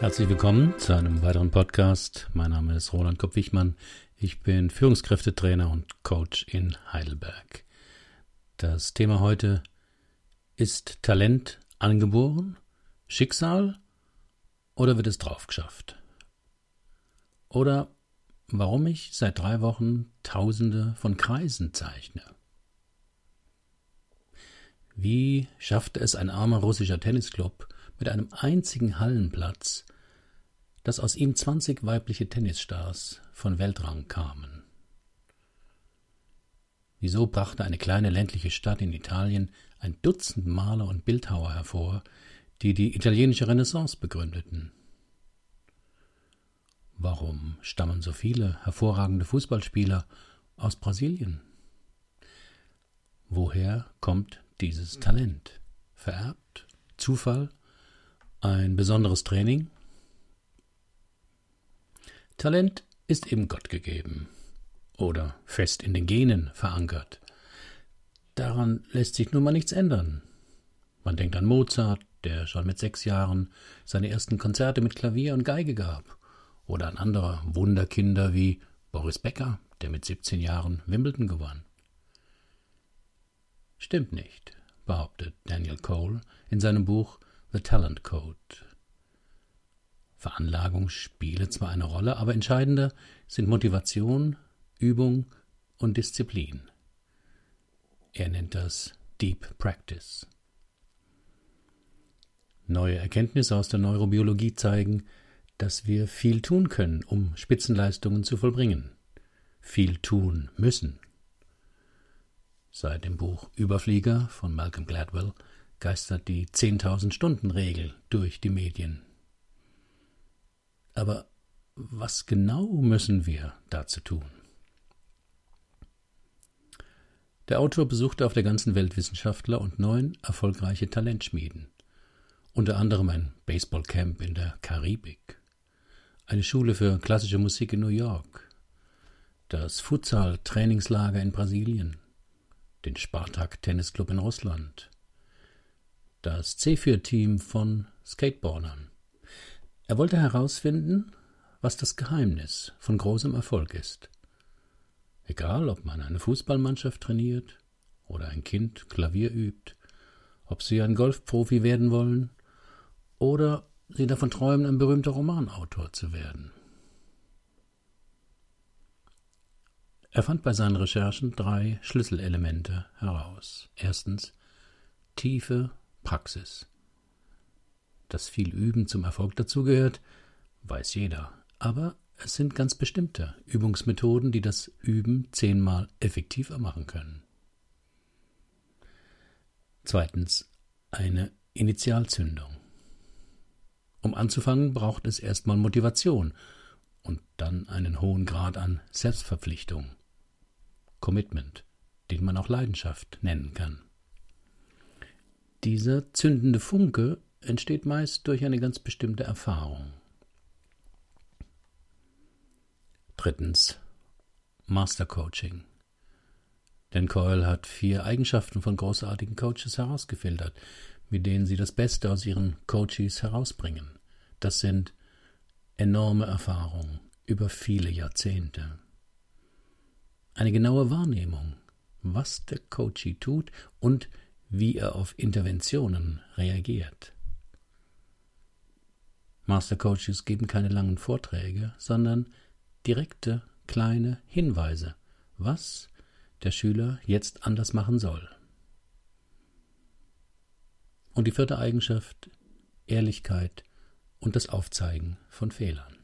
Herzlich willkommen zu einem weiteren Podcast. Mein Name ist Roland Kopp-Wichmann. Ich bin Führungskräftetrainer und Coach in Heidelberg. Das Thema heute ist Talent angeboren, Schicksal oder wird es drauf geschafft? Oder warum ich seit drei Wochen Tausende von Kreisen zeichne. Wie schaffte es ein armer russischer Tennisclub mit einem einzigen Hallenplatz, dass aus ihm zwanzig weibliche Tennisstars von Weltrang kamen. Wieso brachte eine kleine ländliche Stadt in Italien ein Dutzend Maler und Bildhauer hervor, die die italienische Renaissance begründeten? Warum stammen so viele hervorragende Fußballspieler aus Brasilien? Woher kommt dieses Talent? Vererbt? Zufall? Ein besonderes Training? Talent ist eben Gott gegeben oder fest in den Genen verankert. Daran lässt sich nun mal nichts ändern. Man denkt an Mozart, der schon mit sechs Jahren seine ersten Konzerte mit Klavier und Geige gab, oder an andere Wunderkinder wie Boris Becker, der mit 17 Jahren Wimbledon gewann. Stimmt nicht, behauptet Daniel Cole in seinem Buch The Talent Code. Veranlagung spiele zwar eine Rolle, aber entscheidender sind Motivation, Übung und Disziplin. Er nennt das Deep Practice. Neue Erkenntnisse aus der Neurobiologie zeigen, dass wir viel tun können, um Spitzenleistungen zu vollbringen. Viel tun müssen. Seit dem Buch Überflieger von Malcolm Gladwell geistert die 10.000 Stunden Regel durch die Medien. Aber was genau müssen wir dazu tun? Der Autor besuchte auf der ganzen Welt Wissenschaftler und neun erfolgreiche Talentschmieden, unter anderem ein Baseballcamp in der Karibik, eine Schule für klassische Musik in New York, das Futsal-Trainingslager in Brasilien, den Spartak-Tennisclub in Russland, das C4-Team von Skateboardern. Er wollte herausfinden, was das Geheimnis von großem Erfolg ist. Egal, ob man eine Fußballmannschaft trainiert oder ein Kind Klavier übt, ob sie ein Golfprofi werden wollen oder sie davon träumen, ein berühmter Romanautor zu werden. Er fand bei seinen Recherchen drei Schlüsselelemente heraus. Erstens tiefe Praxis. Dass viel Üben zum Erfolg dazugehört, weiß jeder. Aber es sind ganz bestimmte Übungsmethoden, die das Üben zehnmal effektiver machen können. Zweitens eine Initialzündung. Um anzufangen, braucht es erstmal Motivation und dann einen hohen Grad an Selbstverpflichtung, Commitment, den man auch Leidenschaft nennen kann. Dieser zündende Funke entsteht meist durch eine ganz bestimmte Erfahrung. Drittens Master Coaching. Denn Coyle hat vier Eigenschaften von großartigen Coaches herausgefiltert, mit denen sie das Beste aus ihren Coaches herausbringen. Das sind enorme Erfahrung über viele Jahrzehnte. Eine genaue Wahrnehmung, was der Coachee tut und wie er auf Interventionen reagiert. Master Coaches geben keine langen Vorträge, sondern direkte, kleine Hinweise, was der Schüler jetzt anders machen soll. Und die vierte Eigenschaft, Ehrlichkeit und das Aufzeigen von Fehlern.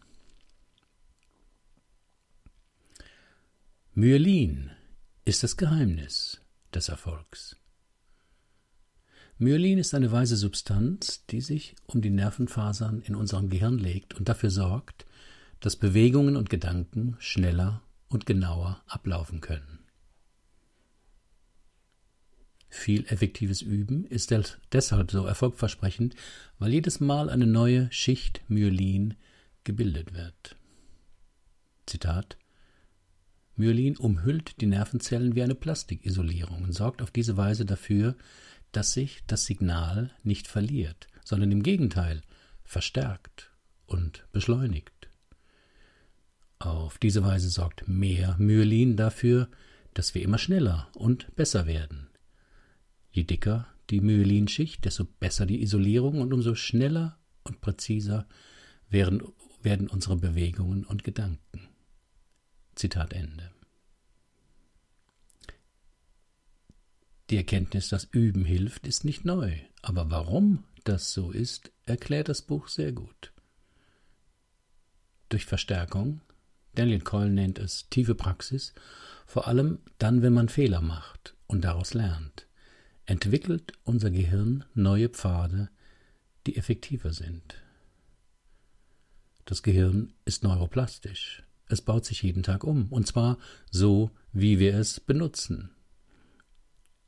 Myelin ist das Geheimnis des Erfolgs. Myelin ist eine weise Substanz, die sich um die Nervenfasern in unserem Gehirn legt und dafür sorgt, dass Bewegungen und Gedanken schneller und genauer ablaufen können. Viel effektives Üben ist deshalb so erfolgversprechend, weil jedes Mal eine neue Schicht Myelin gebildet wird. Zitat Myelin umhüllt die Nervenzellen wie eine Plastikisolierung und sorgt auf diese Weise dafür, dass sich das Signal nicht verliert, sondern im Gegenteil verstärkt und beschleunigt. Auf diese Weise sorgt mehr Myelin dafür, dass wir immer schneller und besser werden. Je dicker die Myelinschicht, desto besser die Isolierung und umso schneller und präziser werden, werden unsere Bewegungen und Gedanken. Zitat Ende. Die Erkenntnis, dass Üben hilft, ist nicht neu, aber warum das so ist, erklärt das Buch sehr gut. Durch Verstärkung, Daniel Coyle nennt es tiefe Praxis, vor allem dann, wenn man Fehler macht und daraus lernt, entwickelt unser Gehirn neue Pfade, die effektiver sind. Das Gehirn ist neuroplastisch. Es baut sich jeden Tag um, und zwar so, wie wir es benutzen.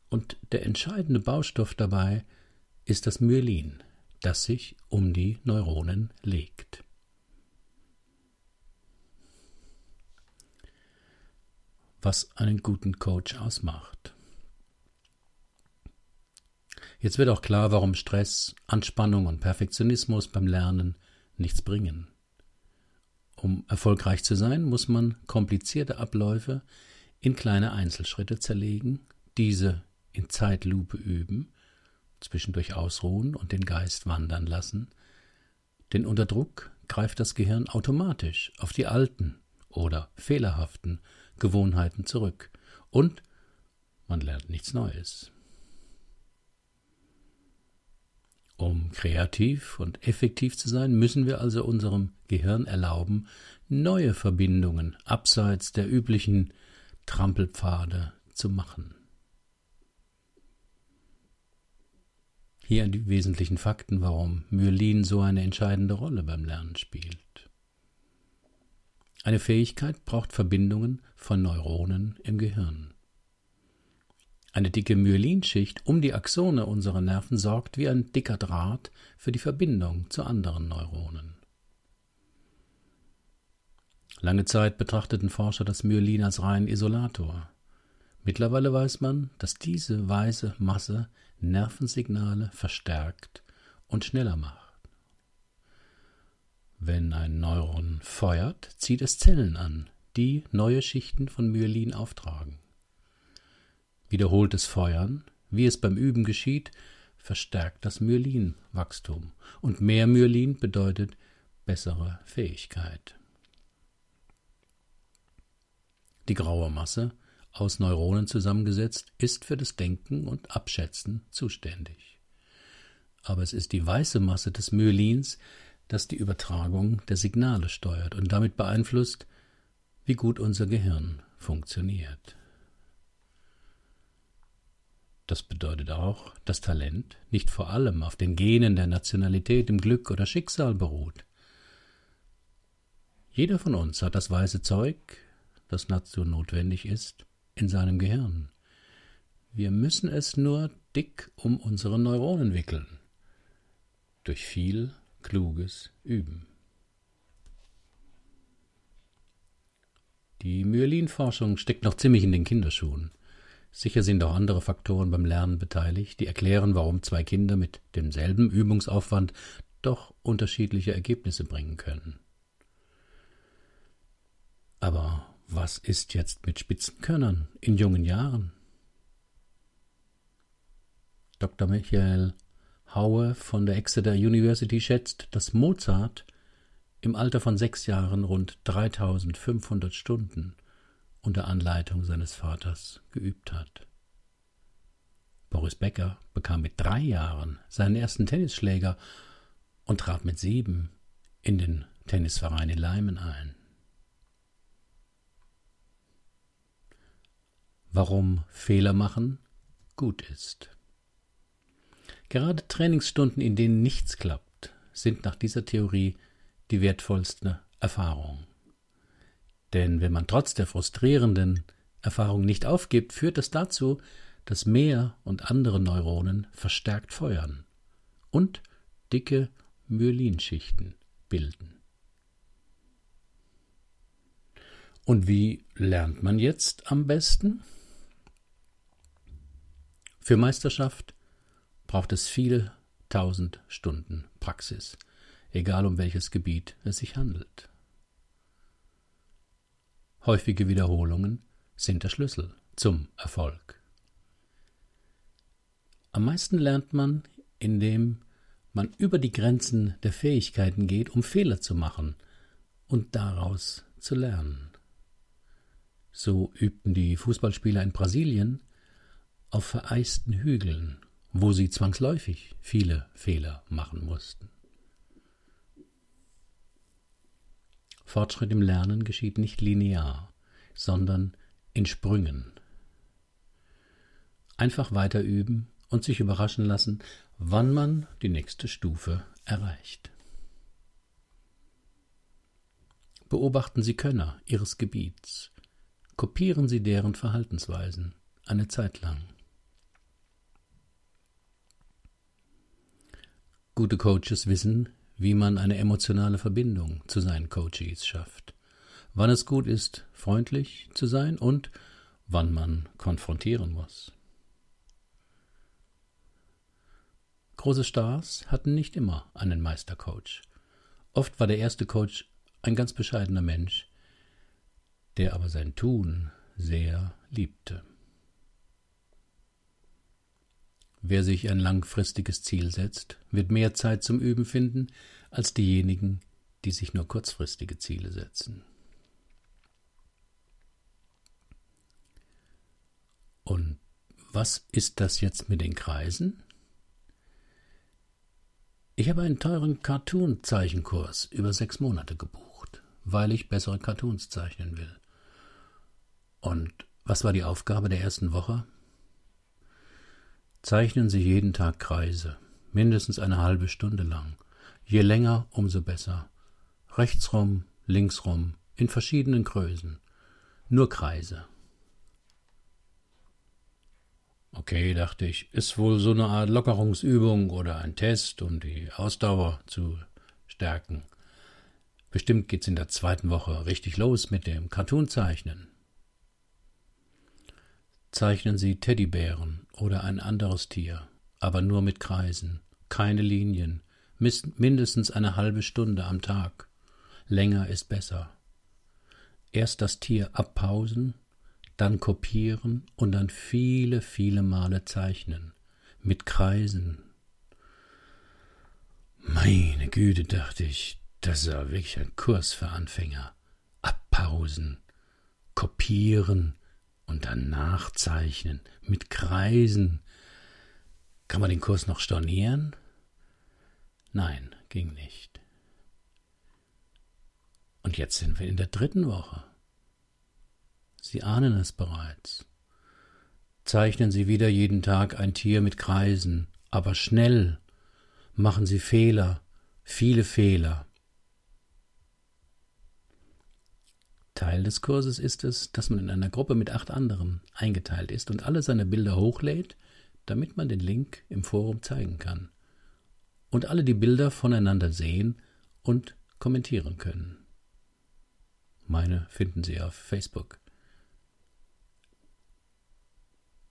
Und der entscheidende Baustoff dabei ist das Myelin, das sich um die Neuronen legt. Was einen guten Coach ausmacht. Jetzt wird auch klar, warum Stress, Anspannung und Perfektionismus beim Lernen nichts bringen. Um erfolgreich zu sein, muss man komplizierte Abläufe in kleine Einzelschritte zerlegen, diese in Zeitlupe üben, zwischendurch ausruhen und den Geist wandern lassen, denn unter Druck greift das Gehirn automatisch auf die alten oder fehlerhaften Gewohnheiten zurück und man lernt nichts Neues. Um kreativ und effektiv zu sein, müssen wir also unserem Gehirn erlauben, neue Verbindungen abseits der üblichen Trampelpfade zu machen. Hier die wesentlichen Fakten, warum Myelin so eine entscheidende Rolle beim Lernen spielt. Eine Fähigkeit braucht Verbindungen von Neuronen im Gehirn. Eine dicke Myelinschicht um die Axone unserer Nerven sorgt wie ein dicker Draht für die Verbindung zu anderen Neuronen. Lange Zeit betrachteten Forscher das Myelin als reinen Isolator. Mittlerweile weiß man, dass diese weiße Masse Nervensignale verstärkt und schneller macht. Wenn ein Neuron feuert, zieht es Zellen an, die neue Schichten von Myelin auftragen. Wiederholtes Feuern, wie es beim Üben geschieht, verstärkt das Myelinwachstum. Und mehr Myelin bedeutet bessere Fähigkeit. Die graue Masse, aus Neuronen zusammengesetzt, ist für das Denken und Abschätzen zuständig. Aber es ist die weiße Masse des Myelins, das die Übertragung der Signale steuert und damit beeinflusst, wie gut unser Gehirn funktioniert. Das bedeutet auch, dass Talent nicht vor allem auf den Genen der Nationalität, im Glück oder Schicksal beruht. Jeder von uns hat das weiße Zeug, das dazu notwendig ist, in seinem Gehirn. Wir müssen es nur dick um unsere Neuronen wickeln. Durch viel kluges Üben. Die Myelinforschung steckt noch ziemlich in den Kinderschuhen. Sicher sind auch andere Faktoren beim Lernen beteiligt, die erklären, warum zwei Kinder mit demselben Übungsaufwand doch unterschiedliche Ergebnisse bringen können. Aber was ist jetzt mit Spitzenkönnern in jungen Jahren? Dr. Michael Haue von der Exeter University schätzt, dass Mozart im Alter von sechs Jahren rund 3500 Stunden unter Anleitung seines Vaters geübt hat. Boris Becker bekam mit drei Jahren seinen ersten Tennisschläger und trat mit sieben in den Tennisverein in Leimen ein. Warum Fehler machen gut ist. Gerade Trainingsstunden, in denen nichts klappt, sind nach dieser Theorie die wertvollste Erfahrung. Denn wenn man trotz der frustrierenden Erfahrung nicht aufgibt, führt das dazu, dass mehr und andere Neuronen verstärkt feuern und dicke Myelinschichten bilden. Und wie lernt man jetzt am besten? Für Meisterschaft braucht es viele tausend Stunden Praxis. egal um welches Gebiet es sich handelt. Häufige Wiederholungen sind der Schlüssel zum Erfolg. Am meisten lernt man, indem man über die Grenzen der Fähigkeiten geht, um Fehler zu machen und daraus zu lernen. So übten die Fußballspieler in Brasilien auf vereisten Hügeln, wo sie zwangsläufig viele Fehler machen mussten. Fortschritt im Lernen geschieht nicht linear, sondern in Sprüngen. Einfach weiter üben und sich überraschen lassen, wann man die nächste Stufe erreicht. Beobachten Sie Könner Ihres Gebiets, kopieren Sie deren Verhaltensweisen eine Zeit lang. Gute Coaches wissen, wie man eine emotionale Verbindung zu seinen Coaches schafft, wann es gut ist, freundlich zu sein und wann man konfrontieren muss. Große Stars hatten nicht immer einen Meistercoach. Oft war der erste Coach ein ganz bescheidener Mensch, der aber sein Tun sehr liebte. Wer sich ein langfristiges Ziel setzt, wird mehr Zeit zum Üben finden als diejenigen, die sich nur kurzfristige Ziele setzen. Und was ist das jetzt mit den Kreisen? Ich habe einen teuren Cartoon-Zeichenkurs über sechs Monate gebucht, weil ich bessere Cartoons zeichnen will. Und was war die Aufgabe der ersten Woche? Zeichnen Sie jeden Tag Kreise, mindestens eine halbe Stunde lang. Je länger, umso besser. Rechtsrum, linksrum, in verschiedenen Größen. Nur Kreise. Okay, dachte ich, ist wohl so eine Art Lockerungsübung oder ein Test, um die Ausdauer zu stärken. Bestimmt geht's in der zweiten Woche richtig los mit dem Cartoonzeichnen. Zeichnen Sie Teddybären oder ein anderes Tier, aber nur mit Kreisen, keine Linien, mindestens eine halbe Stunde am Tag. Länger ist besser. Erst das Tier abpausen, dann kopieren und dann viele, viele Male zeichnen. Mit Kreisen. Meine Güte, dachte ich, das ist ja wirklich ein Kurs für Anfänger. Abpausen, kopieren, und dann nachzeichnen mit Kreisen. Kann man den Kurs noch stornieren? Nein, ging nicht. Und jetzt sind wir in der dritten Woche. Sie ahnen es bereits. Zeichnen Sie wieder jeden Tag ein Tier mit Kreisen, aber schnell. Machen Sie Fehler, viele Fehler. Teil des Kurses ist es, dass man in einer Gruppe mit acht anderen eingeteilt ist und alle seine Bilder hochlädt, damit man den Link im Forum zeigen kann. Und alle die Bilder voneinander sehen und kommentieren können. Meine finden Sie auf Facebook.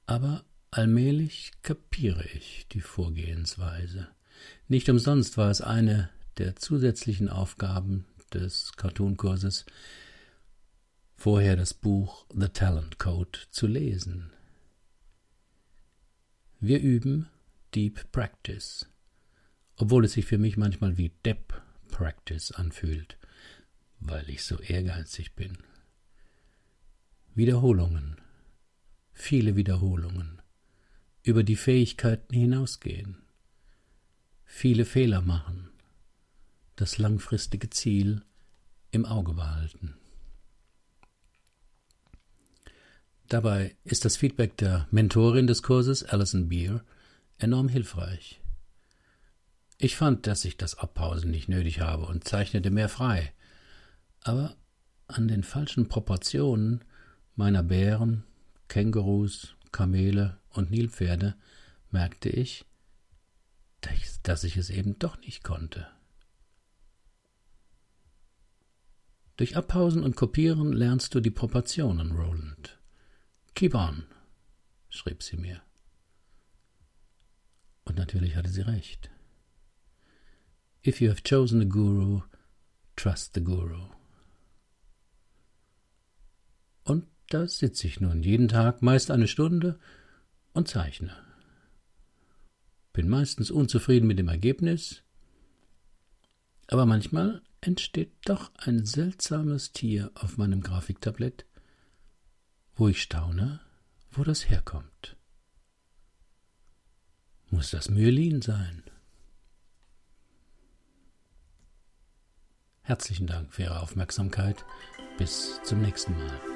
Aber allmählich kapiere ich die Vorgehensweise. Nicht umsonst war es eine der zusätzlichen Aufgaben des Cartoon-Kurses, vorher das Buch The Talent Code zu lesen. Wir üben Deep Practice, obwohl es sich für mich manchmal wie Depp Practice anfühlt, weil ich so ehrgeizig bin. Wiederholungen, viele Wiederholungen, über die Fähigkeiten hinausgehen, viele Fehler machen, das langfristige Ziel im Auge behalten. Dabei ist das Feedback der Mentorin des Kurses, Alison Beer, enorm hilfreich. Ich fand, dass ich das Abpausen nicht nötig habe und zeichnete mehr frei. Aber an den falschen Proportionen meiner Bären, Kängurus, Kamele und Nilpferde merkte ich, dass ich es eben doch nicht konnte. Durch Abpausen und Kopieren lernst du die Proportionen, Roland. Keep on, schrieb sie mir. Und natürlich hatte sie recht. If you have chosen a guru, trust the guru. Und da sitze ich nun jeden Tag meist eine Stunde und zeichne. Bin meistens unzufrieden mit dem Ergebnis, aber manchmal entsteht doch ein seltsames Tier auf meinem Grafiktablett, wo ich staune, wo das herkommt. Muss das Myelin sein? Herzlichen Dank für Ihre Aufmerksamkeit. Bis zum nächsten Mal.